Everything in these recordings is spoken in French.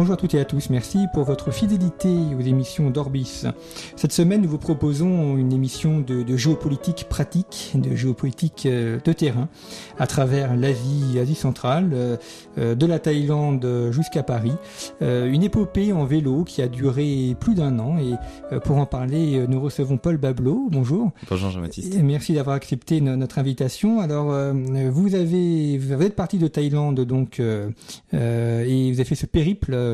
Bonjour à toutes et à tous, merci pour votre fidélité aux émissions d'Orbis. Cette semaine, nous vous proposons une émission de, de géopolitique pratique, de géopolitique euh, de terrain, à travers l'Asie, Asie centrale, euh, euh, de la Thaïlande jusqu'à Paris. Une épopée en vélo qui a duré plus d'un an et pour en parler, nous recevons Paul Bablo. Bonjour. Bonjour Jean-Baptiste. Merci d'avoir accepté notre invitation. Alors, vous avez, vous êtes parti de Thaïlande donc et vous avez fait ce périple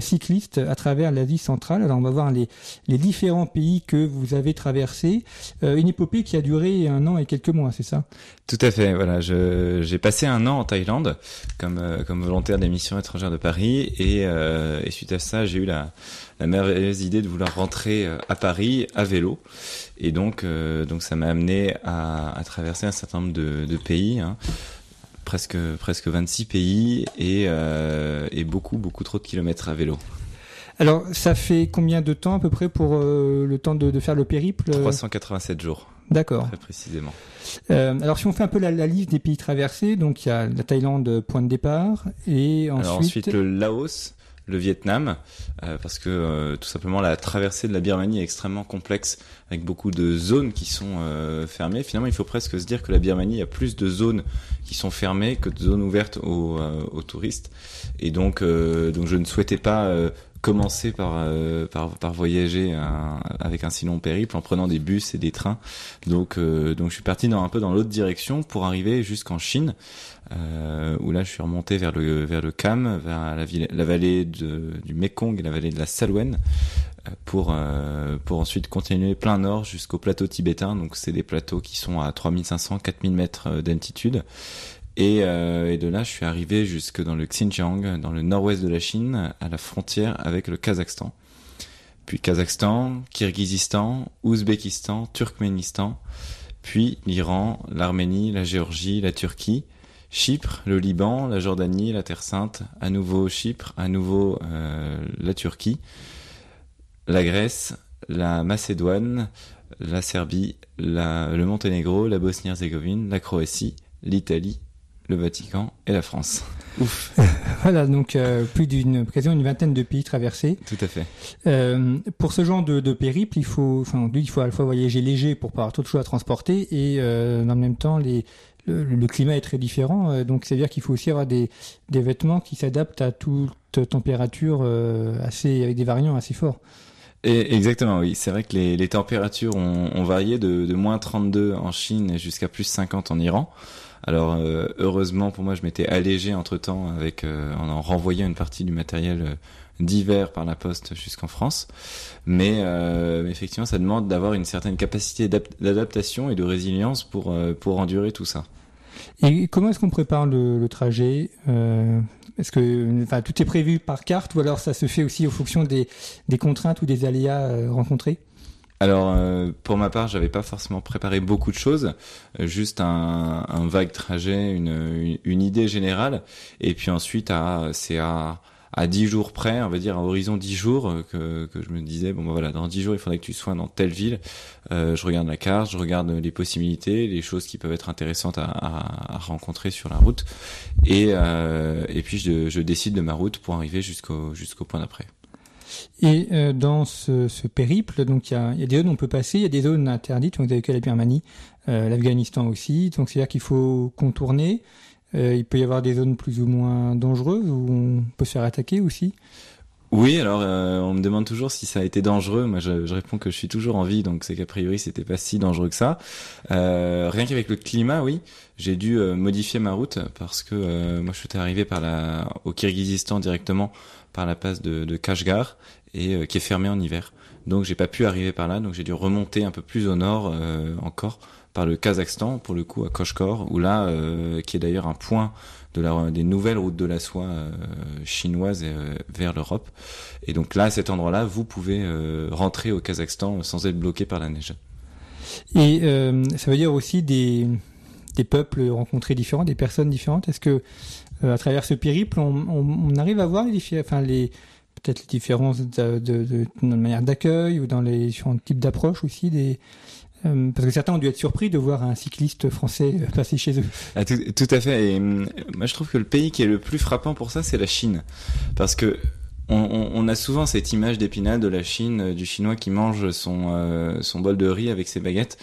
cycliste à travers l'Asie centrale. Alors, on va voir les, les différents pays que vous avez traversés. une épopée qui a duré un an et quelques mois, c'est ça? Tout à fait. Voilà, j'ai passé un an en Thaïlande comme comme volontaire des missions étrangères de Paris et, euh, suite à ça, j'ai eu la, merveilleuse idée de vouloir rentrer à Paris à vélo. Et donc, euh, donc ça m'a amené à, traverser un certain nombre de, de pays. Hein presque presque 26 pays et, euh, et beaucoup beaucoup trop de kilomètres à vélo. Alors, ça fait combien de temps à peu près pour euh, le temps de, de, faire le périple 387 jours. D'accord. Très précisément. Euh, alors, si on fait un peu la, la, liste des pays traversés, donc il y a la Thaïlande, point de départ, et ensuite. Alors, ensuite le Laos, le Vietnam, euh, parce que euh, tout simplement la traversée de la Birmanie est extrêmement complexe, avec beaucoup de zones qui sont euh, fermées. Finalement, il faut presque se dire que la Birmanie a plus de zones qui sont fermées que de zones ouvertes aux, aux touristes. Et donc, donc je ne souhaitais pas commencer par, euh, par, par voyager un, avec un si long périple en prenant des bus et des trains. Donc euh, donc je suis parti dans un peu dans l'autre direction pour arriver jusqu'en Chine euh, où là je suis remonté vers le vers le Cam, vers la, ville, la vallée du Mekong et la vallée de la Salwen pour pour ensuite continuer plein nord jusqu'au plateau tibétain. Donc c'est des plateaux qui sont à 3500 4000 mètres d'altitude et, euh, et, de là, je suis arrivé jusque dans le Xinjiang, dans le nord-ouest de la Chine, à la frontière avec le Kazakhstan. Puis Kazakhstan, Kirghizistan, Ouzbékistan, Turkménistan, puis l'Iran, l'Arménie, la Géorgie, la Turquie, Chypre, le Liban, la Jordanie, la Terre Sainte, à nouveau Chypre, à nouveau euh, la Turquie, la Grèce, la Macédoine, la Serbie, le Monténégro, la Bosnie-Herzégovine, la Croatie, l'Italie le Vatican et la France. Ouf. voilà, donc euh, plus d'une quasiment une vingtaine de pays traversés. Tout à fait. Euh, pour ce genre de, de, périple, il faut, enfin, il faut à la fois voyager léger pour pas avoir trop de choses à transporter et euh, en même temps les le, le, climat est très différent, euh, donc c'est à dire qu'il faut aussi avoir des, des vêtements qui s'adaptent à toute température assez avec des variants assez forts. Et exactement, oui. C'est vrai que les, les températures ont, ont varié de, de moins 32 en Chine jusqu'à plus 50 en Iran. Alors euh, heureusement pour moi, je m'étais allégé entre temps avec euh, en, en renvoyant une partie du matériel euh, d'hiver par la poste jusqu'en France. Mais euh, effectivement, ça demande d'avoir une certaine capacité d'adaptation et de résilience pour pour endurer tout ça. Et comment est-ce qu'on prépare le, trajet Est-ce que tout est prévu par carte ou alors ça se fait aussi en fonction des, des contraintes ou des aléas rencontrés? Alors euh, pour ma part, j'avais pas forcément préparé beaucoup de choses, euh, juste un, vague trajet, une, une, idée générale, et puis ensuite c'est à à 10 jours près, on va dire à horizon 10 jours, euh, que, je me disais bon ben voilà dans 10 jours il faudrait que tu sois dans telle ville. Euh, je regarde la carte, je regarde les possibilités, les choses qui peuvent être intéressantes à, à, à rencontrer sur la route, et euh, et puis je, je décide de ma route pour arriver jusqu'au jusqu'au point d'après. Et euh, dans ce, ce, périple, donc il y a, y a, des zones où on peut passer, il y a des zones interdites. Donc vous avez que la Birmanie, euh, l'Afghanistan aussi. Donc c'est-à-dire qu'il faut contourner. Euh, il peut y avoir des zones plus ou moins dangereuses où on peut se faire attaquer aussi. Oui, alors on me demande toujours si ça a été dangereux. Moi, je, je réponds que je suis toujours en vie, donc c'est qu'a priori c'était pas si dangereux que ça. rien qu'avec le climat, oui, j'ai dû modifier ma route parce que moi je suis arrivé par la au Kirghizistan directement par la passe de, de Kashgar et qui est fermée en hiver. Donc j'ai pas pu arriver par là, donc j'ai dû remonter un peu plus au nord encore par le Kazakhstan, pour le coup à Koshkor, où là, euh, qui est d'ailleurs un point de la, des nouvelles routes de la soie euh, euh, vers l'Europe. Et donc là, à cet endroit-là, vous pouvez rentrer au Kazakhstan sans être bloqué par la neige. Et ça veut dire aussi des, des peuples rencontrés différents, des personnes différentes. Est-ce que à travers ce périple, on, arrive à voir les, enfin les peut-être les différences de, de, manière d'accueil ou dans les différents types d'approches aussi des euh, parce que certains ont dû être surpris de voir un cycliste français passer chez eux. Ah, tout, à fait. Et moi, je trouve que le pays qui est le plus frappant pour ça, c'est la Chine, parce que on, a souvent cette image d'épinal de la Chine, euh, du chinois qui mange euh, son bol de riz avec ses baguettes.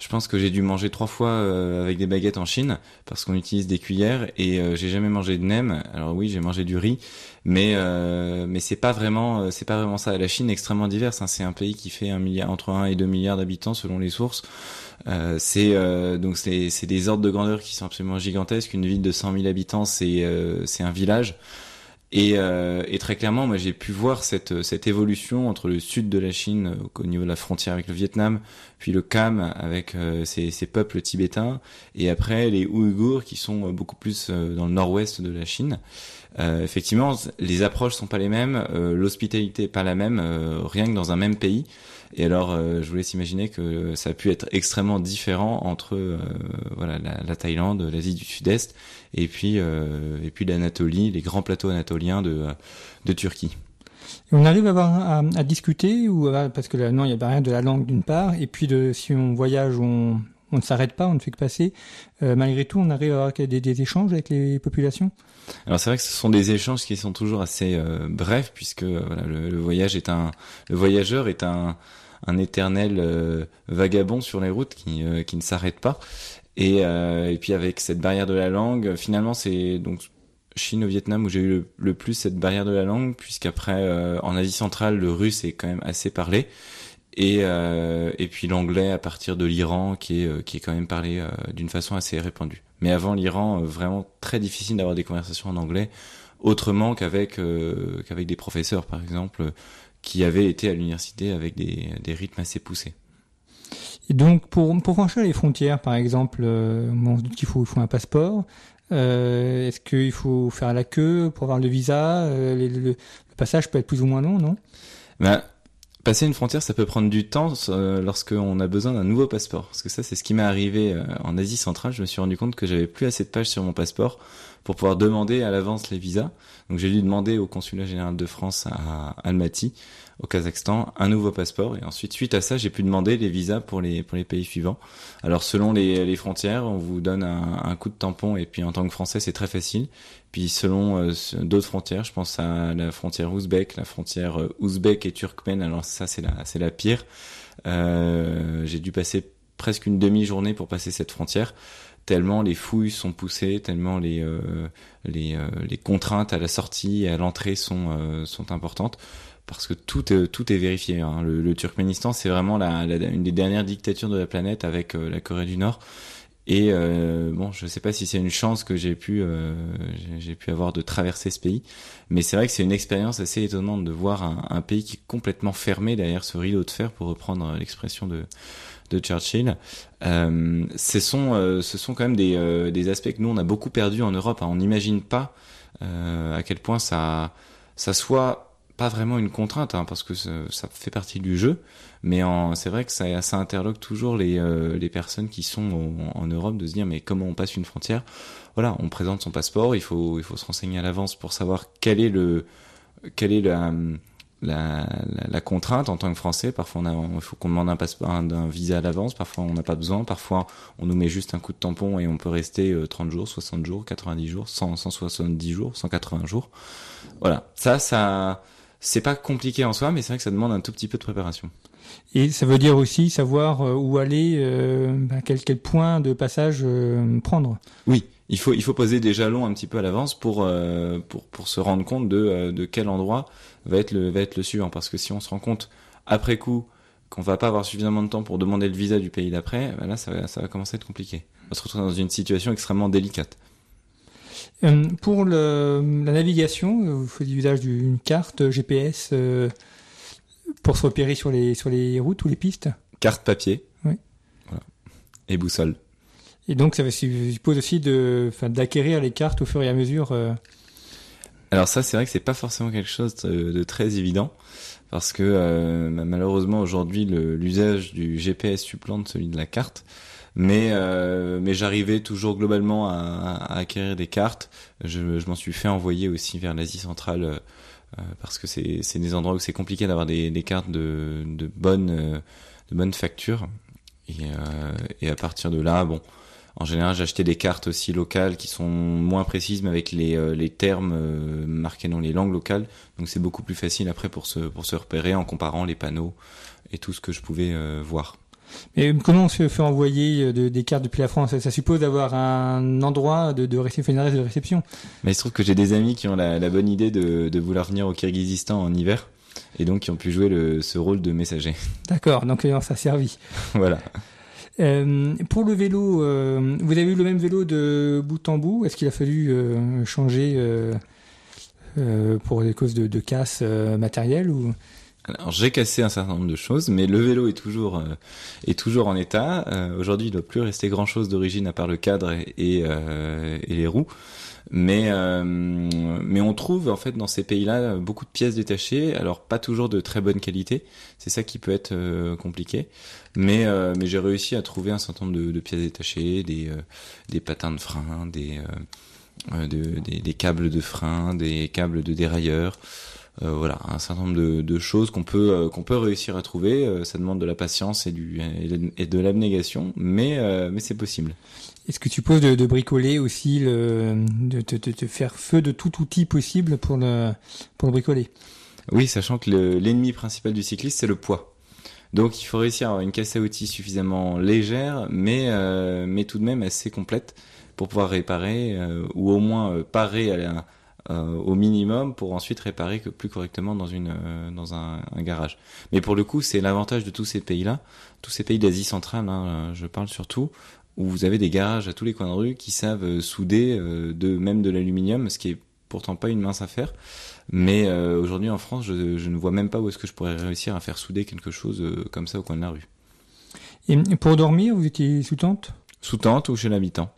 Je pense que j'ai dû manger trois fois euh, avec des baguettes en Chine parce qu'on utilise des cuillères et euh, j'ai jamais mangé de nem. Alors oui, j'ai mangé du riz, mais euh, mais c'est pas vraiment c'est pas vraiment ça. La Chine est extrêmement diverse. Hein. C'est un pays qui fait un milliard entre 1 et 2 milliards d'habitants selon les sources. c'est donc c'est c'est des ordres de grandeur qui sont absolument gigantesques. Une ville de 100 000 habitants, c'est c'est un village. Et, euh, et, très clairement, moi j'ai pu voir cette, cette évolution entre le sud de la Chine euh, au niveau de la frontière avec le Vietnam, puis le Kham avec euh, ces, ces, peuples tibétains, et après les Ouïghours qui sont beaucoup plus dans le nord-ouest de la Chine. Effectivement, les approches sont pas les mêmes, l'hospitalité est pas la même, rien que dans un même pays. Et alors, je vous laisse imaginer que ça a pu être extrêmement différent entre voilà la, la Thaïlande, l'Asie du Sud-Est et puis euh, et puis l'Anatolie, les grands plateaux anatoliens de de Turquie. on arrive à, avoir, à, à discuter ou parce que là, non, il y a rien de la langue d'une part, et puis de si on voyage, on, on ne s'arrête pas, on ne fait que passer. Euh, malgré tout, on arrive à avoir des, échanges avec les populations. Alors c'est vrai que ce sont des échanges qui sont toujours assez euh, brefs puisque euh, le, le, voyage est un, le voyageur est un, éternel vagabond sur les routes qui, qui ne s'arrête pas. Et, et puis avec cette barrière de la langue, finalement c'est donc Chine au Vietnam où j'ai eu le, plus cette barrière de la langue, puisqu'après en Asie centrale le russe est quand même assez parlé. Et, euh, et puis l'anglais à partir de l'Iran qui est, euh, qui est quand même parlé euh, d'une façon assez répandue. Mais avant l'Iran, vraiment très difficile d'avoir des conversations en anglais, autrement qu'avec qu'avec des professeurs par exemple, qui avaient été à l'université avec des, des rythmes assez poussés. Et donc, pour, pour franchir les frontières, par exemple, euh, on se dit qu'il faut, il faut un passeport. Euh, Est-ce qu'il faut faire la queue pour avoir le visa euh, le, le, passage peut être plus ou moins long, non? Ben, Passer une frontière, ça peut prendre du temps euh, lorsqu'on a besoin d'un nouveau passeport. Parce que ça, c'est ce qui m'est arrivé euh, en Asie centrale. Je me suis rendu compte que j'avais plus assez de pages sur mon passeport pour pouvoir demander à l'avance les visas. Donc j'ai dû demander au consulat général de France à Almaty au Kazakhstan un nouveau passeport et ensuite suite à ça j'ai pu demander les visas pour les pour les pays suivants. Alors selon les, les frontières on vous donne un, un, coup de tampon et puis en tant que français c'est très facile. Puis selon euh, d'autres frontières, je pense à la frontière ouzbek, la frontière euh, ouzbek et turkmène. Alors ça c'est la c'est la pire. Euh, j'ai dû passer presque une demi-journée pour passer cette frontière tellement les fouilles sont poussées, tellement les les, les contraintes à la sortie et à l'entrée sont sont importantes parce que tout est, vérifié. Hein. Le, Turkménistan, c'est vraiment la, une des dernières dictatures de la planète avec euh, la Corée du Nord. Et euh, bon, je sais pas si c'est une chance que j'ai pu euh, j'ai pu avoir de traverser ce pays, mais c'est vrai que c'est une expérience assez étonnante de voir un, pays qui est complètement fermé derrière ce rideau de fer, pour reprendre l'expression de Churchill. Ce sont quand même des, aspects que nous on a beaucoup perdu en Europe. Hein. On n'imagine pas à quel point ça soit pas vraiment une contrainte, hein, parce que ça, fait partie du jeu, mais c'est vrai que ça, ça interloque toujours les, euh, les personnes qui sont en, Europe de se dire mais comment on passe une frontière? Voilà, on présente son passeport, il faut, il faut se renseigner à l'avance pour savoir quel est le, quelle est la, la, contrainte en tant que Français. Parfois, on a, il faut qu'on demande un passeport, un, visa à l'avance. Parfois, on n'a pas besoin. Parfois, on nous met juste un coup de tampon et on peut rester 30 euh, jours, 60 jours, 90 jours, 100, 170 jours, 180 jours. Voilà. Ça, ça, c'est pas compliqué en soi, mais c'est vrai que ça demande un tout petit peu de préparation. Et ça veut dire aussi savoir euh, où aller, euh, bah, quel, quel point de passage euh, prendre. Oui, il faut il faut poser des jalons un petit peu à l'avance pour pour pour se rendre compte de de quel endroit va être le va être le suivant parce que si on se rend compte après coup qu'on va pas avoir suffisamment de temps pour demander le visa du pays d'après, ben là ça va, ça va commencer à être compliqué. On va se retrouver dans une situation extrêmement délicate. Euh, pour le, la navigation, vous faites usage d'une carte GPS euh, pour se repérer sur les sur les routes ou les pistes. Carte papier. Oui. Voilà. Et boussole. Et donc ça suppose aussi d'acquérir les cartes au fur et à mesure. Euh... Alors ça, c'est vrai que c'est pas forcément quelque chose de, de très évident parce que euh, malheureusement aujourd'hui l'usage du GPS supplante celui de la carte. Mais euh, mais j'arrivais toujours globalement à, à, acquérir des cartes. Je, je m'en suis fait envoyer aussi vers l'Asie centrale euh, parce que c'est c'est des endroits où c'est compliqué d'avoir des, des cartes de de bonne euh, de bonne facture. Et euh, et à partir de là, bon, en général, j'achetais des cartes aussi locales qui sont moins précises, mais avec les, euh, les termes euh, marqués dans les langues locales. Donc c'est beaucoup plus facile après pour se, pour se repérer en comparant les panneaux et tout ce que je pouvais euh, voir. Mais comment on se fait envoyer de, des cartes depuis la France? Ça suppose d'avoir un endroit de, de réception, une adresse de réception. Mais il se trouve que j'ai des amis qui ont la, la bonne idée de, de vouloir venir au Kyrgyzstan en hiver et donc qui ont pu jouer le, ce rôle de messager. D'accord, donc ça a servi. voilà. Euh, pour le vélo, euh, vous avez eu le même vélo de bout en bout? Est-ce qu'il a fallu euh, changer euh, euh, pour des causes de, de casse matérielle ou? Alors j'ai cassé un certain nombre de choses, mais le vélo est toujours euh, est toujours en état. Euh, Aujourd'hui, il ne doit plus rester grand chose d'origine à part le cadre et, euh, et les roues. Mais mais on trouve en fait dans ces pays-là beaucoup de pièces détachées. Alors pas toujours de très bonne qualité. C'est ça qui peut être compliqué. Mais mais j'ai réussi à trouver un certain nombre de, de pièces détachées, des des patins de frein, des, de, des des câbles de frein, des câbles de dérailleur. Euh, voilà, un certain nombre de, de choses qu'on peut euh, qu'on peut réussir à trouver. Euh, ça demande de la patience et du et de l'abnégation, mais mais c'est possible. Est-ce que tu poses de, de bricoler aussi, le, de, de, faire feu de tout outil possible pour le pour le bricoler? Oui, sachant que l'ennemi principal du cycliste c'est le poids. Donc il faut réussir à avoir une caisse à outils suffisamment légère, mais mais tout de même assez complète pour pouvoir réparer ou au moins parer à la euh, au minimum pour ensuite réparer que plus correctement dans une euh, dans un, un, garage. Mais pour le coup, c'est l'avantage de tous ces pays-là, tous ces pays d'Asie centrale, hein, je parle surtout, où vous avez des garages à tous les coins de rue qui savent euh, souder euh, de même de l'aluminium, ce qui est pourtant pas une mince affaire. Mais euh, aujourd'hui en France, je, je, ne vois même pas où est-ce que je pourrais réussir à faire souder quelque chose comme ça au coin de la rue. Et pour dormir, vous étiez sous tente? Sous tente ou chez l'habitant.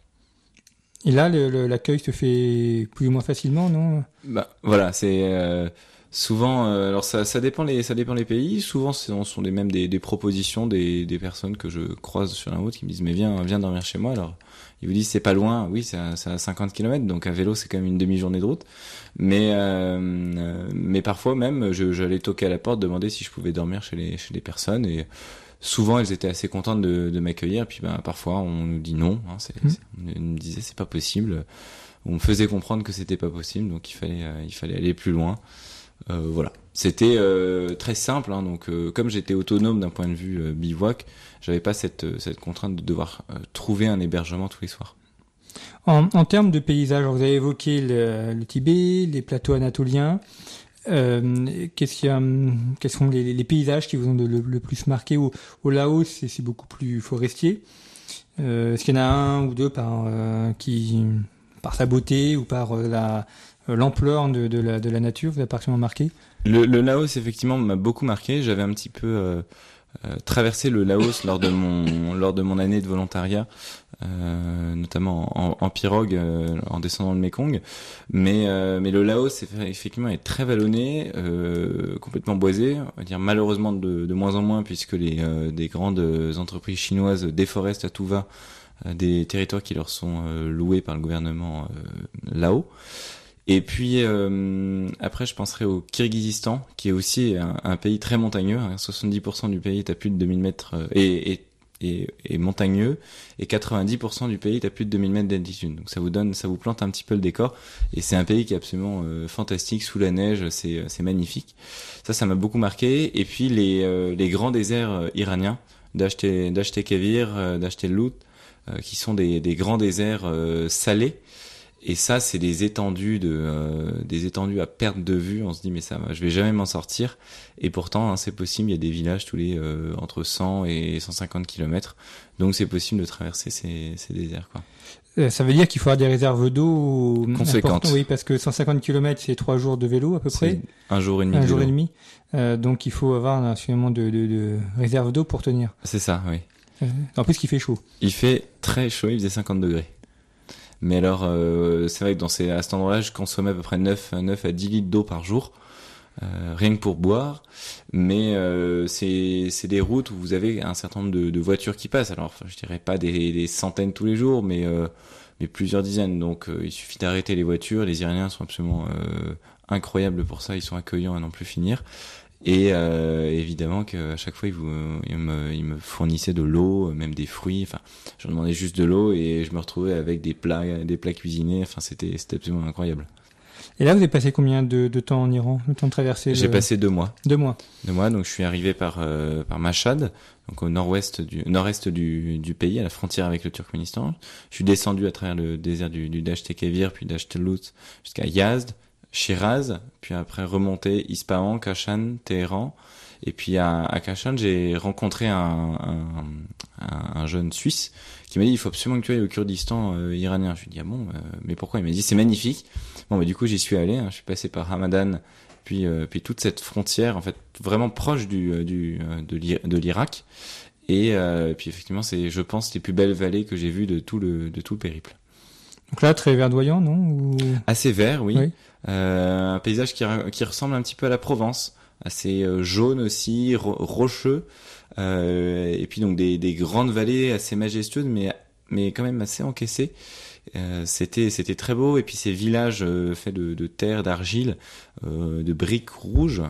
Et là, l'accueil se fait plus ou moins facilement, non? Bah voilà, c'est euh, souvent. Euh, alors ça, ça dépend les, ça dépend les pays. Souvent, ce sont des mêmes des, des propositions des, des personnes que je croise sur la route qui me disent mais viens, viens dormir chez moi. Alors ils vous disent c'est pas loin. Oui, c'est à, à, 50 km, donc à vélo c'est quand même une demi-journée de route. Mais euh, mais parfois même, j'allais toquer à la porte, demander si je pouvais dormir chez les chez les personnes et souvent elles étaient assez contentes de, de m'accueillir puis ben parfois on nous dit non hein, c'est, mmh. on nous disait c'est pas possible. On me faisait comprendre que c'était pas possible donc il fallait euh, il fallait aller plus loin. Euh, voilà. C'était euh, très simple hein, donc euh, comme j'étais autonome d'un point de vue euh, bivouac j'avais pas cette cette contrainte de devoir trouver un hébergement tous les soirs. En, en termes de paysage vous avez évoqué le, le Tibet les plateaux anatoliens euh, qu'est-ce qu'il y a, quels sont les, les, paysages qui vous ont le, le plus marqué au, au Laos C'est beaucoup plus forestier. Euh, Est-ce qu'il y en a un ou deux par euh, qui, par sa beauté ou par euh, la l'ampleur de, de, la, de la nature, vous a particulièrement marqué? Le, le Laos effectivement m'a beaucoup marqué. J'avais un petit peu euh, euh, traversé le Laos lors de mon lors de mon année de volontariat, euh, notamment en, en pirogue euh, en descendant le Mekong. Mais euh, mais le Laos effectivement est très vallonné, euh, complètement boisé. On va dire malheureusement de, de moins en moins puisque les des grandes entreprises chinoises déforestent à tout va des territoires qui leur sont loués par le gouvernement là-haut. Et puis euh, après, je penserai au Kyrgyzstan, qui est aussi un, pays très montagneux. 70% du pays est à plus de 2000 mètres euh, et, et, et, montagneux, et 90% du pays est plus de 2000 mètres d'altitude. Donc ça vous donne, ça vous plante un petit peu le décor. Et c'est un pays qui est absolument euh, fantastique sous la neige, c'est c'est magnifique. Ça, ça m'a beaucoup marqué. Et puis les euh, les grands déserts iraniens, d'acheter d'acheter Kevir, d'acheter Lout qui sont des, des grands déserts salés et ça, c'est des étendues de, euh, des étendues à perte de vue. On se dit mais ça, je vais jamais m'en sortir. Et pourtant, hein, c'est possible. Il y a des villages tous les euh, entre 100 et 150 kilomètres. Donc c'est possible de traverser ces, ces déserts. Quoi. Euh, ça veut dire qu'il faut avoir des réserves d'eau conséquentes. Oui, parce que 150 km, c'est trois jours de vélo à peu près. Un jour et demi. Un jour et demi. donc il faut avoir absolument de, de, de réserves d'eau pour tenir. C'est ça, oui. en plus, il fait chaud. Il fait très chaud. Il faisait 50 degrés. Mais alors, euh, c'est vrai que dans ces, à cet endroit-là, je consommais à peu près 9, 9 à 10 litres d'eau par jour. Euh, rien que pour boire, mais euh, c'est des routes où vous avez un certain nombre de, voitures qui passent. Alors, je dirais pas des, centaines tous les jours, mais euh, mais plusieurs dizaines. Donc, il suffit d'arrêter les voitures. Les Iraniens sont absolument incroyables pour ça. Ils sont accueillants à n'en plus finir. Et euh, évidemment qu'à chaque fois, ils, vous, ils, me, ils me fournissaient de l'eau, même des fruits. Enfin, je demandais juste de l'eau et je me retrouvais avec des plats, des plats cuisinés. Enfin, c'était, c'était absolument incroyable. Et là, vous avez passé combien de, de temps en Iran, le temps de traverser J'ai passé deux mois. Deux mois. Deux mois. Donc, je suis arrivé par euh, par Mashhad, donc au nord-ouest du nord-est du, du pays, à la frontière avec le Turkménistan. Je suis descendu à travers le désert du, du Dasht-e-Kevir, puis Dasht-Lut jusqu'à Yazd, Shiraz, puis après remonter Ispahan, Kashan, Téhéran. Et puis à, à Kashan, j'ai rencontré un, un, un, jeune Suisse qui m'a dit il faut absolument que tu ailles au Kurdistan euh, iranien. Je lui ai dit ah bon, euh, mais pourquoi? Il m'a dit c'est magnifique. Bon, bah, du coup j'y suis allé. Hein. je suis passé par Hamadan, puis euh, puis toute cette frontière en fait vraiment proche du, euh, du de l'Irak. Et puis effectivement c'est je pense les plus belles vallées que j'ai vues de tout le de tout le périple. Donc là, très verdoyant, non Ou... Assez vert, oui. oui. Euh, un paysage qui, qui, ressemble un petit peu à la Provence, assez euh, jaune aussi, ro rocheux, euh, et puis donc des, des, grandes vallées assez majestueuses, mais mais quand même assez encaissées. Euh, c'était c'était très beau et puis ces villages euh, faits de, de terre d'argile euh, de briques rouges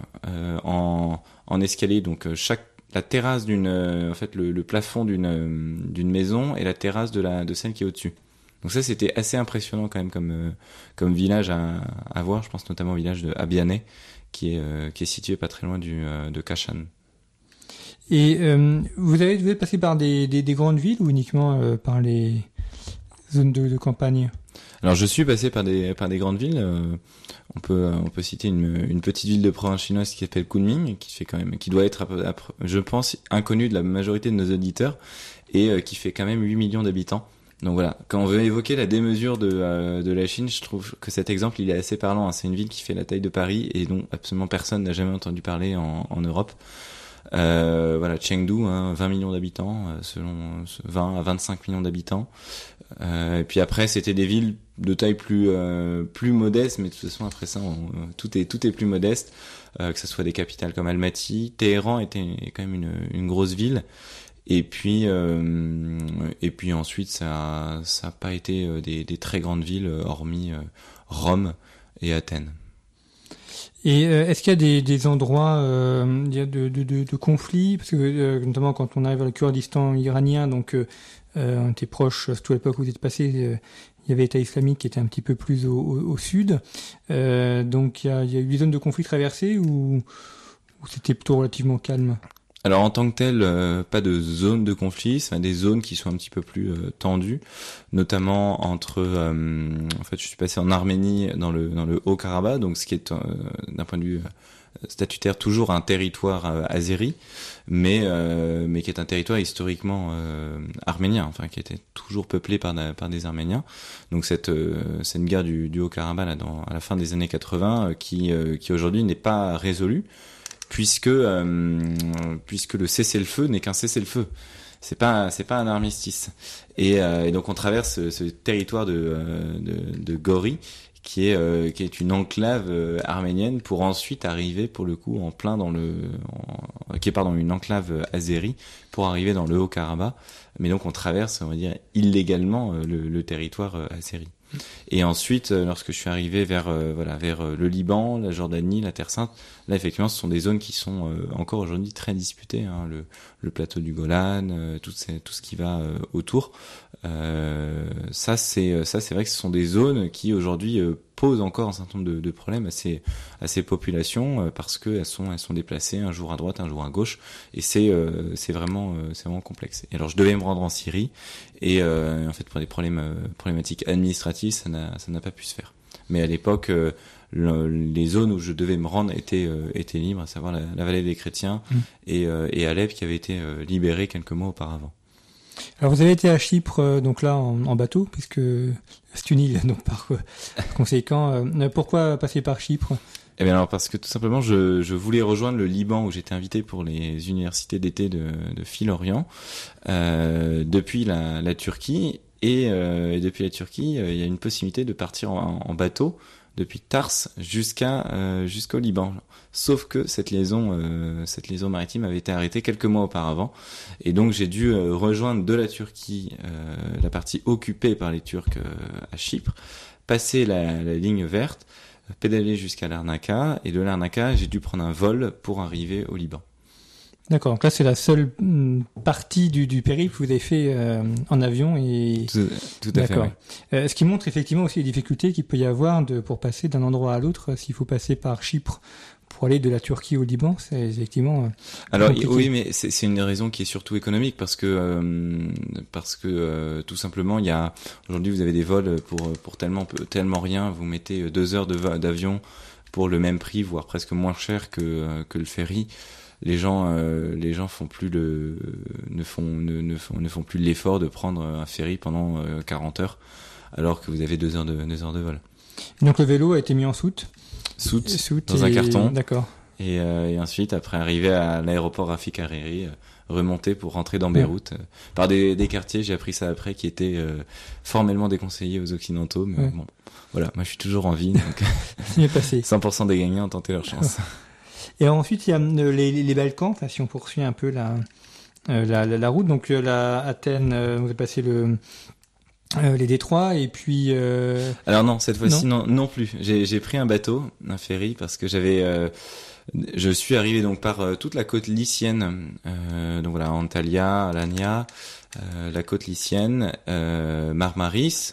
en, en escalier donc chaque la terrasse d'une en fait le, le plafond d'une d'une maison et la terrasse de la de celle qui est au-dessus donc ça, c'était assez impressionnant quand même comme euh, comme village à, à, voir. Je pense notamment au village de Abiane, qui est euh, qui est situé pas très loin du euh, de Kashan. Et vous avez vous êtes passé par des, des, des grandes villes ou uniquement par les zones de, de, campagne? Alors je suis passé par des par des grandes villes. on peut on peut citer une, une petite ville de province chinoise qui s'appelle Kunming, qui fait quand même qui doit être je pense inconnue de la majorité de nos auditeurs et qui fait quand même 8 millions d'habitants. Donc voilà, quand on veut évoquer la démesure de, euh, de la Chine, je trouve que cet exemple il est assez parlant. Hein. C'est une ville qui fait la taille de Paris et dont absolument personne n'a jamais entendu parler en, en Europe. Euh, voilà, Chengdu, hein, 20 millions d'habitants, euh, selon 20 à 25 millions d'habitants. Euh, et puis après, c'était des villes de taille plus euh, plus modeste, mais de toute façon après ça, tout est tout est plus modeste. que ce soit des capitales comme Almaty, Téhéran était quand même une, une grosse ville. Et puis, euh, et puis ensuite, ça, n'a pas été euh, des, des, très grandes villes, euh, hormis Rome et Athènes. Et est-ce qu'il y a des, des endroits euh, de, de, de, de, Parce que notamment quand on arrive à le Kurdistan iranien, donc euh, on était proche, surtout à l'époque où vous êtes passé, il y avait l'État islamique qui était un petit peu plus au, au, sud. donc il y, a, il y, a, eu des zones de conflit traversées ou c'était plutôt relativement calme? Alors en tant que tel, euh, pas de zone de conflit, c'est des zones qui sont un petit peu plus euh, tendues, notamment entre. Euh, en fait, je suis passé en Arménie dans le dans le Haut-Karabakh, donc ce qui est d'un point de vue statutaire toujours un territoire azéri, mais mais qui est un territoire historiquement arménien, enfin qui était toujours peuplé par par des Arméniens. Donc cette cette guerre du, du Haut-Karabakh là, à la fin des années 80, qui qui aujourd'hui n'est pas résolue puisque euh, puisque le cessez-le-feu n'est qu'un cessez-le-feu. C'est pas c'est pas un armistice. Et, euh, et, donc on traverse ce, territoire de, euh, de, de Gori qui est euh, qui est une enclave euh, arménienne pour ensuite arriver pour le coup en plein dans le qui est pardon une enclave azérie pour arriver dans le Haut-Karabakh mais donc on traverse on va dire illégalement le, le territoire azéri et ensuite, euh, lorsque je suis arrivé vers euh, voilà vers euh, le Liban, la Jordanie, la Terre Sainte, là effectivement, ce sont des zones qui sont encore aujourd'hui très disputées. Hein, le, le, plateau du Golan, tout, tout ce qui va autour. ça c'est ça c'est vrai que ce sont des zones qui aujourd'hui pose encore un certain nombre de, de problèmes à ces, à ces populations parce qu'elles sont, elles sont déplacées un jour à droite, un jour à gauche, et c'est c'est vraiment, c'est vraiment complexe. Et alors je devais me rendre en Syrie, et en fait pour des problèmes problématiques administratives, ça n'a pas pu se faire. Mais à l'époque, les zones où je devais me rendre étaient, étaient libres, à savoir la, vallée des chrétiens mmh. et, et Alep qui avait été libéré quelques mois auparavant. Alors vous avez été à Chypre, euh, donc là en, bateau, puisque c'est une île, donc par, conséquent, euh, pourquoi passer par Chypre? Eh bien alors parce que tout simplement je, je voulais rejoindre le Liban où j'étais invité pour les universités d'été de, de Phil-Orient euh, depuis la, Turquie. Et, depuis la Turquie il y a une possibilité de partir en bateau depuis Tars jusqu'à euh, jusqu'au Liban. Sauf que cette liaison euh, cette liaison maritime avait été arrêtée quelques mois auparavant et donc j'ai dû euh, rejoindre de la Turquie la partie occupée par les Turcs à Chypre, passer la, la ligne verte, pédaler jusqu'à Larnaca et de Larnaca j'ai dû prendre un vol pour arriver au Liban. D'accord. Donc là, c'est la seule mm, partie du, du périple que vous avez fait euh, en avion et tout, tout à fait. Oui. Euh, ce qui montre effectivement aussi les difficultés qu'il peut y avoir de, pour passer d'un endroit à l'autre. S'il faut passer par Chypre pour aller de la Turquie au Liban, c'est effectivement. Euh, Alors oui, mais c'est une raison qui est surtout économique parce que euh, parce que euh, tout simplement, il y a aujourd'hui vous avez des vols pour pour tellement tellement rien. Vous mettez deux heures d'avion pour le même prix, voire presque moins cher que que le ferry les gens euh, les gens font plus le ne font ne, ne font ne font plus l'effort de prendre un ferry pendant euh, 40 heures alors que vous avez deux heures de deux heures de vol. donc le vélo a été mis en soute? Soute, soute dans un carton. D'accord. Et, euh, et, ensuite après arriver à l'aéroport Rafik Hariri, euh, remonter pour rentrer dans Beyrouth par des, des quartiers j'ai appris ça après qui étaient formellement déconseillés aux occidentaux mais bon voilà moi je suis toujours en vie donc passé. 100% des gagnants ont tenté leur chance. Et ensuite, il y a euh, les, les Balkans, si on poursuit un peu la, euh, la, la, la, route. Donc, euh, la Athènes, vous avez passé le, les détroits et puis. Euh... Alors non, cette fois-ci non. non, plus. J'ai pris un bateau, un ferry, parce que j'avais. Euh, je suis arrivé donc par toute la côte lycienne, donc voilà Antalya, Alania, la côte lycienne, Marmaris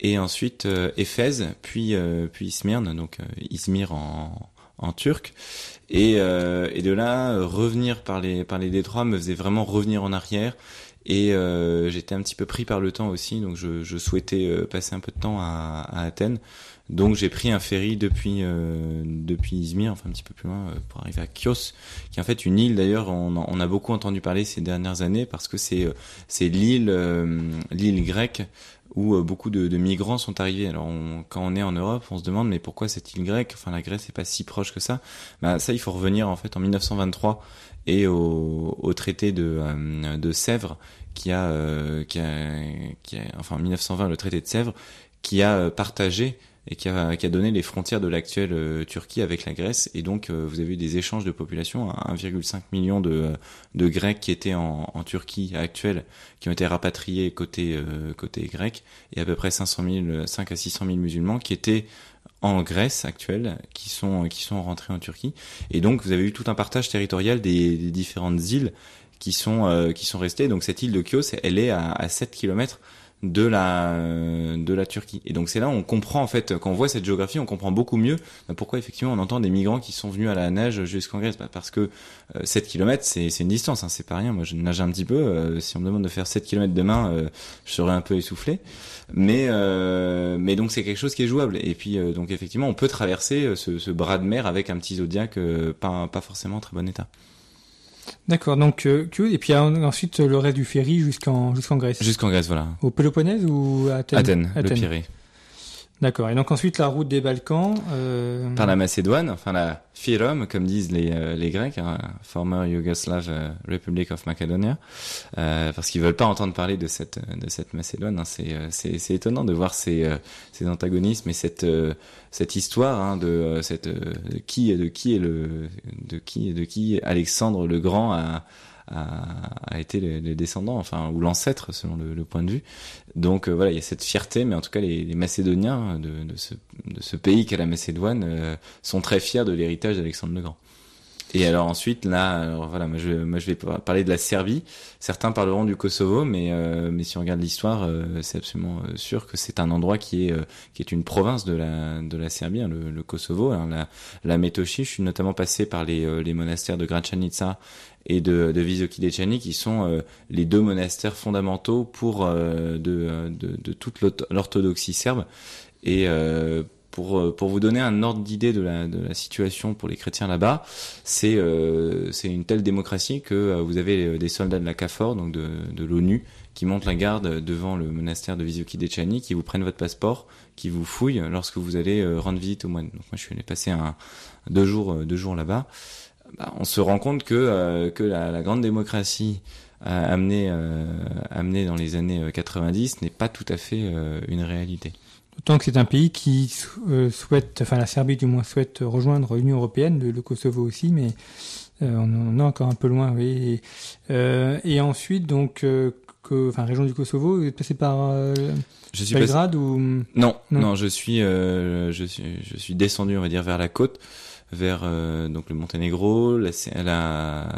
et ensuite Éphèse, puis puis Smyrne, donc Izmir en en turc. Et, euh, de là, revenir par les, par les détroits me faisait vraiment revenir en arrière. Et euh, j'étais un petit peu pris par le temps aussi, donc je, souhaitais euh, passer un peu de temps à, Athènes. Donc j'ai pris un ferry depuis euh, depuis Izmir, enfin un petit peu plus loin, euh, pour arriver à Chios, qui est en fait une île. D'ailleurs, on, on, a beaucoup entendu parler ces dernières années parce que c'est c'est l'île l'île grecque où euh, beaucoup de, migrants sont arrivés. Alors quand on est en Europe, on se demande mais pourquoi cette île grecque? Enfin la Grèce n'est pas si proche que ça. Bah, ça il faut revenir en fait en 1923 et au, au traité de, euh, de Sèvres qui a, euh, qui a, qui a enfin 1920 le traité de Sèvres qui a partagé et qui a, qui a donné les frontières de l'actuelle euh, Turquie avec la Grèce. Et donc, euh, vous avez eu des échanges de population, 1,5 million de, de Grecs qui étaient en, en, Turquie actuelle, qui ont été rapatriés côté, euh, côté grec, et à peu près 500 000, 5 à 600 000 musulmans qui étaient en Grèce actuelle, qui sont, qui sont rentrés en Turquie. Et donc, vous avez eu tout un partage territorial des, des différentes îles qui sont, qui sont restées. Donc, cette île de Chios, elle est à, à 7 kilomètres de la de la Turquie. Et donc c'est là on comprend en fait quand on voit cette géographie, on comprend beaucoup mieux bah, pourquoi effectivement on entend des migrants qui sont venus à la nage jusqu'en Grèce. Bah, parce que 7 euh, km c'est c'est une distance, hein, c'est pas rien. Moi je nage un petit peu. Euh, si on me demande de faire 7 km demain, euh, je serais un peu essoufflé. Mais mais donc c'est quelque chose qui est jouable. Et puis donc effectivement on peut traverser ce, ce, bras de mer avec un petit zodiac pas pas forcément en très bon état. D'accord, donc euh, et puis ensuite le reste du ferry jusqu'en jusqu'en Grèce. Jusqu'en Grèce, voilà. Au Péloponnèse ou à Athènes? Athènes, Athènes. le Pirée. D'accord. Et donc ensuite la route des Balkans. Euh... Par la Macédoine, enfin la Fyrom, comme disent les, euh, les Grecs, hein, former Yugoslav euh, Republic of Macedonia, euh, parce qu'ils veulent pas entendre parler de cette de cette Macédoine. Hein. C'est c'est c'est étonnant de voir ces ces antagonismes et cette cette histoire hein, de cette de qui de qui est le de qui de qui Alexandre le Grand a a, a été les, les, descendants, enfin ou l'ancêtre selon le, le, point de vue. Donc euh, voilà, il y a cette fierté, mais en tout cas les, les Macédoniens de, de, ce, de ce pays qu'est la Macédoine euh, sont très fiers de l'héritage d'Alexandre le Grand. Et alors ensuite, là, alors voilà, moi je, moi je vais parler de la Serbie. Certains parleront du Kosovo, mais euh, mais si on regarde l'histoire, euh, c'est absolument euh, sûr que c'est un endroit qui est qui est une province de la de la Serbie, hein, le, le, Kosovo. Alors, la la je suis notamment passé par les les monastères de Gračanica et de, de Visoki Dečani, qui sont les deux monastères fondamentaux pour de, de, de toute l'orthodoxie serbe. Et pour, euh, pour vous donner un ordre d'idée de la, de la situation pour les chrétiens là-bas, c'est euh, c'est une telle démocratie que euh, vous avez des soldats de la CAFOR, donc de, de l'ONU, qui montent la garde devant le monastère de Visoki Dechani, qui vous prennent votre passeport, qui vous fouillent lorsque vous allez rendre visite au moine. Donc moi je suis allé passer un, deux jours deux jours là-bas. Bah, on se rend compte que que la, la grande démocratie amenée amenée dans les années 90 n'est pas tout à fait une réalité. D'autant que c'est un pays qui euh, souhaite, enfin la Serbie du moins souhaite rejoindre l'Union européenne, le, Kosovo aussi, mais euh, on en est encore un peu loin, oui. Et, euh, et ensuite, donc, que, enfin, région du Kosovo, vous êtes passé par je suis Belgrade ou non, non, je suis, je suis, je suis descendu, on va dire, vers la côte, vers donc le Monténégro, la,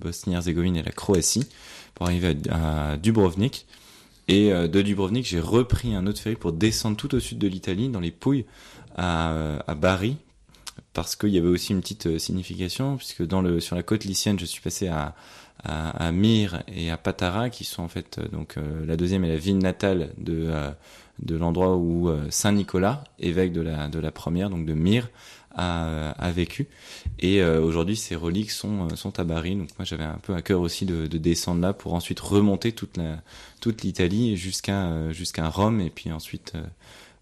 Bosnie-Herzégovine et la Croatie, pour arriver à, Dubrovnik. Et euh, de Dubrovnik, j'ai repris un autre ferry pour descendre tout au sud de l'Italie, dans les Pouilles, à, à Bari, parce qu'il y avait aussi une petite euh, signification, puisque dans le, sur la côte lycienne, je suis passé à, à, Myre et à Patara, qui sont en fait euh, donc la deuxième est la ville natale de de l'endroit où Saint Nicolas, évêque de la de la première, donc de Myre, a, a vécu. Et euh, aujourd'hui, ces reliques sont, euh, sont à Bari. Donc moi, j'avais un peu à cœur aussi de, de, descendre là pour ensuite remonter toute la toute l'Italie jusqu'à euh, jusqu'à Rome et puis ensuite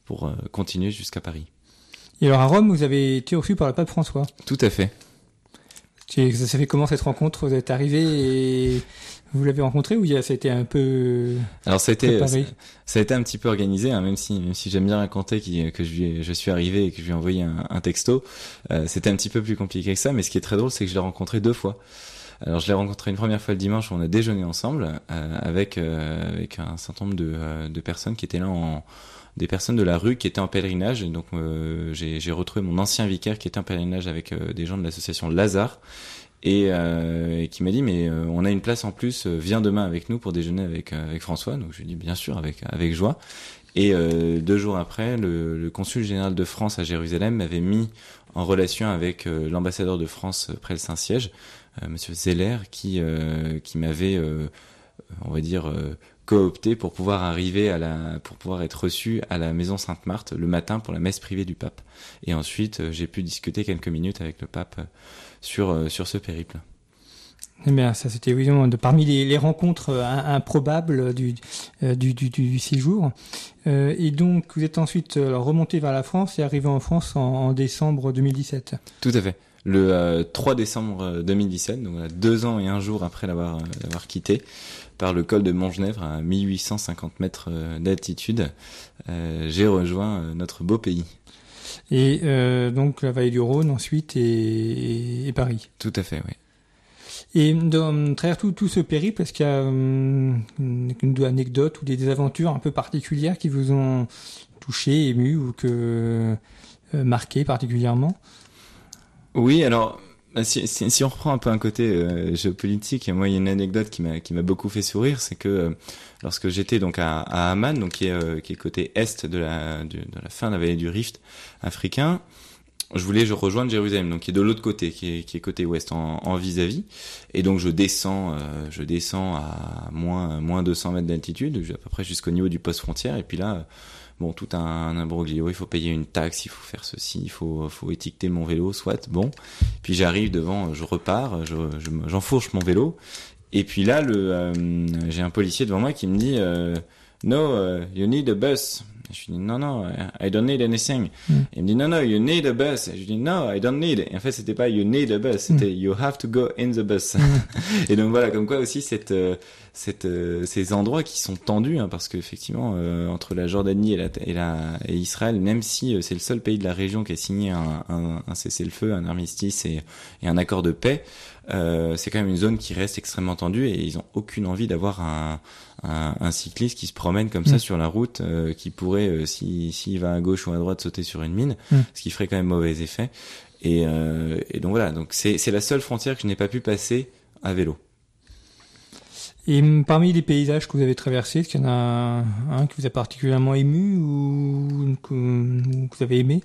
pour continuer jusqu'à Paris. Et alors à Rome, vous avez été reçu par le pape François? Tout à fait. Ça s'est fait comment cette rencontre? Vous êtes arrivé et vous l'avez rencontré ou ça a été un peu Alors ça a été ça, a été un petit peu organisé, hein, même si même si j'aime bien raconter que je, je suis arrivé et que je lui ai envoyé un, un texto. Euh, C'était un petit peu plus compliqué que ça, mais ce qui est très drôle, c'est que je l'ai rencontré deux fois. Alors je l'ai rencontré une première fois le dimanche où on a déjeuné ensemble euh, avec euh, avec un certain nombre de, euh, de personnes qui étaient là en des personnes de la rue qui étaient en pèlerinage. Et donc euh, j'ai retrouvé mon ancien vicaire qui était en pèlerinage avec des gens de l'association Lazare et, euh, qui m'a dit mais euh, on a une place en plus, euh, viens demain avec nous pour déjeuner avec euh, avec François. Donc je lui ai bien sûr avec avec joie. Et deux jours après, le, le, consul général de France à Jérusalem m'avait mis en relation avec l'ambassadeur de France près le Saint-Siège, Monsieur Zeller, qui qui m'avait, on va dire coopté pour pouvoir arriver à la, pour pouvoir être reçu à la maison Sainte-Marthe le matin pour la messe privée du pape. Et ensuite, j'ai pu discuter quelques minutes avec le pape sur, euh, sur ce périple. Eh bien, ça c'était évidemment de, parmi les, les rencontres euh, improbables du, euh, du, du, du, séjour. Euh, et donc, vous êtes ensuite remonté vers la France et arrivé en France en, en décembre 2017. Tout à fait. Le euh, 3 décembre 2017, donc deux ans et un jour après l'avoir l'avoir quitté, par le col de Montgenèvre à 1850 mètres d'altitude, j'ai rejoint notre beau pays. Et euh, donc la vallée du Rhône ensuite et, et, Paris. Tout à fait, oui. Et dans travers tout, tout ce périple, est-ce qu'il y a hum, une, anecdote ou des, aventures un peu particulières qui vous ont touché, ému ou que euh, marqué particulièrement? Oui, alors si, si, si, on reprend un peu un côté euh, géopolitique, moi il y a une anecdote qui m'a qui m'a beaucoup fait sourire, c'est que euh, lorsque j'étais donc à, à Amman, donc qui est euh, qui est côté est de la de, la fin de la vallée du Rift africain, je voulais je rejoindre Jérusalem, donc qui est de l'autre côté, qui est qui est côté ouest en vis-à-vis, et donc je descends euh, je descends à moins moins 200 mètres d'altitude, à peu près jusqu'au niveau du poste frontière, et puis là bon, tout un, un imbroglio, il faut payer une taxe, il faut faire ceci, il faut, faut étiqueter mon vélo, soit, bon. Puis j'arrive devant, je repars, j'enfourche je, mon vélo, et puis là, le, euh, j'ai un policier devant moi qui me dit, euh, no, uh, you need a bus. Je lui dis non non, I don't need anything. Mm. Il me dit non non, you need a bus. je lui dis no, I don't need. Et en fait, c'était pas you need a bus, c'était mm. you have to go in the bus. Mm. et donc voilà, comme quoi aussi cette euh, cette euh, ces endroits qui sont tendus hein, parce qu'effectivement euh, entre la Jordanie et la et, la, et Israël, même si c'est le seul pays de la région qui a signé un, un, un cessez-le-feu, un armistice et, et un accord de paix. Euh, c'est quand même une zone qui reste extrêmement tendue et ils ont aucune envie d'avoir un, un, un, cycliste qui se promène comme ça mm. sur la route, euh, qui pourrait, euh, s'il si, va à gauche ou à droite, sauter sur une mine, mm. ce qui ferait quand même mauvais effet. Et, et donc voilà, donc c'est la seule frontière que je n'ai pas pu passer à vélo. Et parmi les paysages que vous avez traversés, est-ce qu'il y en a un qui vous a particulièrement ému ou que, vous avez aimé?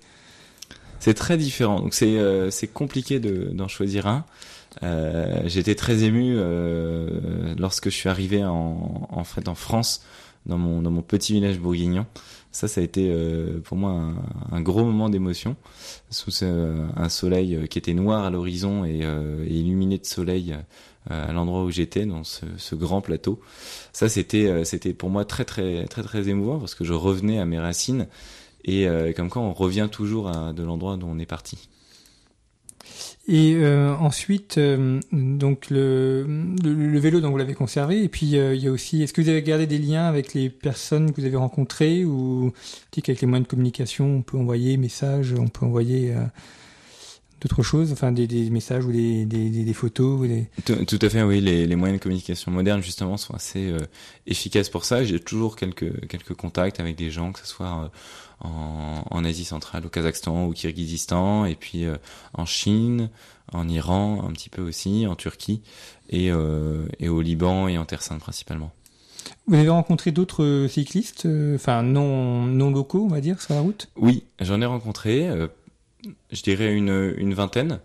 C'est très différent, donc c'est euh, compliqué d'en choisir un. Euh, J'étais très ému euh, lorsque je suis arrivé en, en en France, dans mon, dans mon petit village bourguignon. Ça, ça a été euh, pour moi un, gros moment d'émotion, sous un soleil qui était noir à l'horizon et, illuminé de soleil à l'endroit où j'étais dans ce, grand plateau. Ça c'était euh, c'était pour moi très très très très émouvant parce que je revenais à mes racines et euh, comme quoi on revient toujours à de l'endroit dont on est parti. Et euh, ensuite, euh, donc le, vélo, donc vous l'avez conservé. Et puis euh, il y a aussi, est-ce que vous avez gardé des liens avec les personnes que vous avez rencontrées ou qu'avec les moyens de communication, on peut envoyer messages, on peut envoyer d'autres choses, enfin des, des, messages ou des, des, des photos ou des... Tout, tout, à fait, oui. Les, les, moyens de communication modernes justement sont assez euh, efficaces pour ça. J'ai toujours quelques quelques contacts avec des gens, que ce soit euh, en, en, Asie centrale, au Kazakhstan, au Kirghizistan, et puis euh, en Chine, en Iran, un petit peu aussi, en Turquie, et, et au Liban et en Terre Sainte principalement. Vous avez rencontré d'autres cyclistes, enfin non non locaux, on va dire, sur la route? Oui, j'en ai rencontré je dirais une, une vingtaine.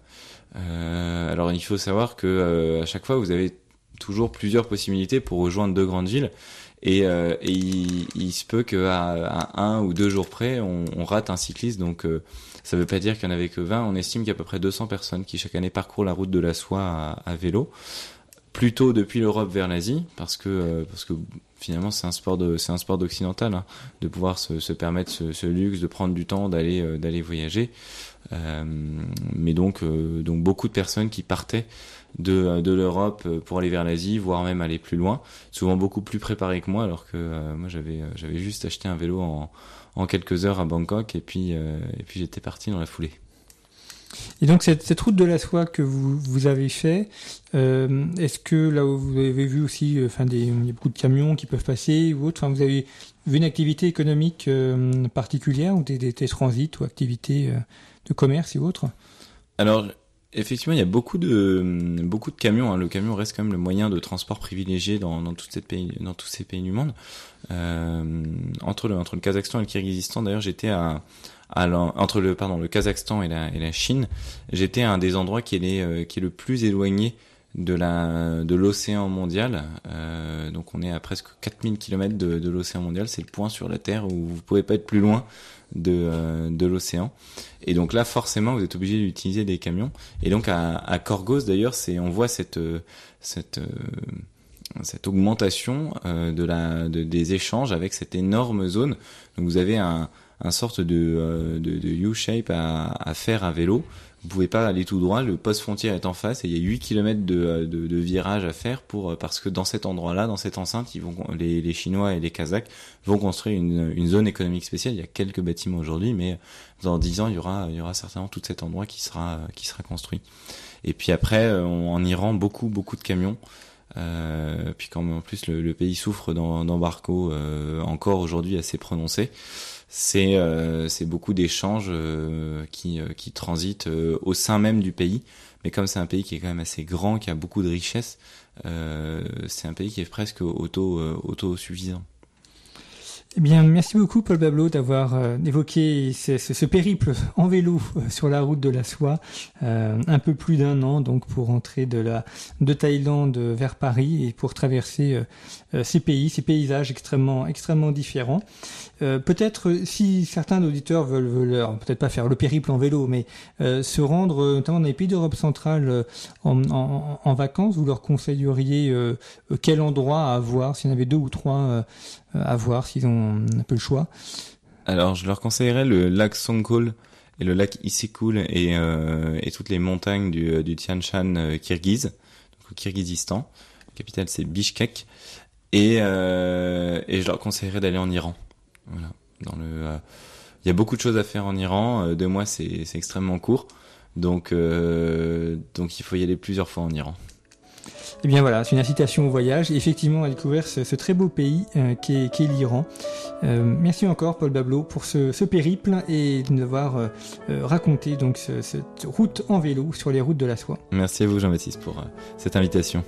Euh, alors il faut savoir que euh, à chaque fois vous avez toujours plusieurs possibilités pour rejoindre deux grandes villes. Et, euh, et il, il, se peut qu'à à un ou deux jours près on, on rate un cycliste. Donc euh, ça ne veut pas dire qu'il n'y en avait que 20 on estime qu'il y a à peu près 200 personnes qui chaque année parcourent la route de la soie à, à vélo plutôt depuis l'Europe vers l'Asie parce que euh, parce que finalement c'est un sport de c'est un sport d'occidental hein, de pouvoir se, se permettre ce, ce, luxe de prendre du temps d'aller euh, d'aller voyager. Euh, mais donc euh, donc beaucoup de personnes qui partaient de, de l'Europe pour aller vers l'Asie voire même aller plus loin souvent beaucoup plus préparés que moi alors que moi j'avais j'avais juste acheté un vélo en en quelques heures à Bangkok et puis et puis j'étais parti dans la foulée et donc cette, route de la soie que vous, avez fait, euh, est-ce que là où vous avez vu aussi, euh, enfin il y a beaucoup de camions qui peuvent passer ou autre, enfin vous avez vu une activité économique euh, particulière ou des, transits ou activités de commerce et autres? Alors effectivement, il y a beaucoup de beaucoup de camions. Hein. Le camion reste quand même le moyen de transport privilégié dans, dans, pays, dans tous ces pays du monde. Entre le entre le Kazakhstan et le Kyrgyzstan, d'ailleurs, j'étais à entre le pardon le Kazakhstan et la, et la Chine, j'étais à un des endroits qui est, euh, qui est le plus éloigné de la de l'océan mondial. Euh, donc on est à presque 4000 km de, de l'océan mondial. C'est le point sur la Terre où vous pouvez pas être plus loin de, euh, de l'océan. Et donc là, forcément, vous êtes obligé d'utiliser des camions. Et donc à, à Korgos, d'ailleurs, c'est on voit cette cette cette augmentation euh, de la de, des échanges avec cette énorme zone. Donc vous avez un un sorte de, euh, de, de U-shape à, à, faire à vélo. Vous pouvez pas aller tout droit, le poste frontière est en face et il y a 8 km de, euh, de, de virage à faire pour euh, parce que dans cet endroit-là, dans cette enceinte, ils vont les, les Chinois et les Kazakhs vont construire une, une zone économique spéciale. Il y a quelques bâtiments aujourd'hui, mais dans 10 ans, il y aura il y aura certainement tout cet endroit qui sera qui sera construit. Et puis après, on, en Iran, beaucoup beaucoup de camions. Euh, puis quand en plus le, le pays souffre d'embargo euh, encore aujourd'hui assez prononcé, c'est euh, c'est beaucoup d'échanges euh, qui, euh, qui transitent au sein même du pays. Mais comme c'est un pays qui est quand même assez grand, qui a beaucoup de richesses, c'est un pays qui est presque auto autosuffisant. Eh bien, merci beaucoup Paul Bablo d'avoir euh, évoqué ce, ce, ce, périple en vélo euh, sur la route de la soie, euh, un peu plus d'un an donc pour entrer de la de Thaïlande vers Paris et pour traverser euh, ces pays, ces paysages extrêmement extrêmement différents. Euh, peut-être si certains auditeurs veulent, veulent peut-être pas faire le périple en vélo, mais se rendre notamment dans les pays d'Europe centrale en, en, en, vacances, vous leur conseilleriez quel endroit à voir? S'il y en avait deux ou trois à voir s'ils ont un peu le choix Alors, je leur conseillerais le lac Songkol et le lac Issyk-Kul et, euh, et toutes les montagnes du, euh, du Tian Shan euh, kirghiz, donc au Kirghizistan. La capitale, c'est Bishkek. Et, euh, et je leur conseillerais d'aller en Iran. Voilà. Dans le, il euh, y a beaucoup de choses à faire en Iran. deux mois, c'est extrêmement court. Donc, donc il faut y aller plusieurs fois en Iran. Eh bien voilà, c'est une incitation au voyage et effectivement à découvrir ce, très beau pays euh, qu'est l'Iran. Euh, merci encore Paul Bablo pour ce, périple et de nous avoir euh, raconté donc cette route en vélo sur les routes de la soie. Merci à vous Jean-Baptiste pour cette invitation.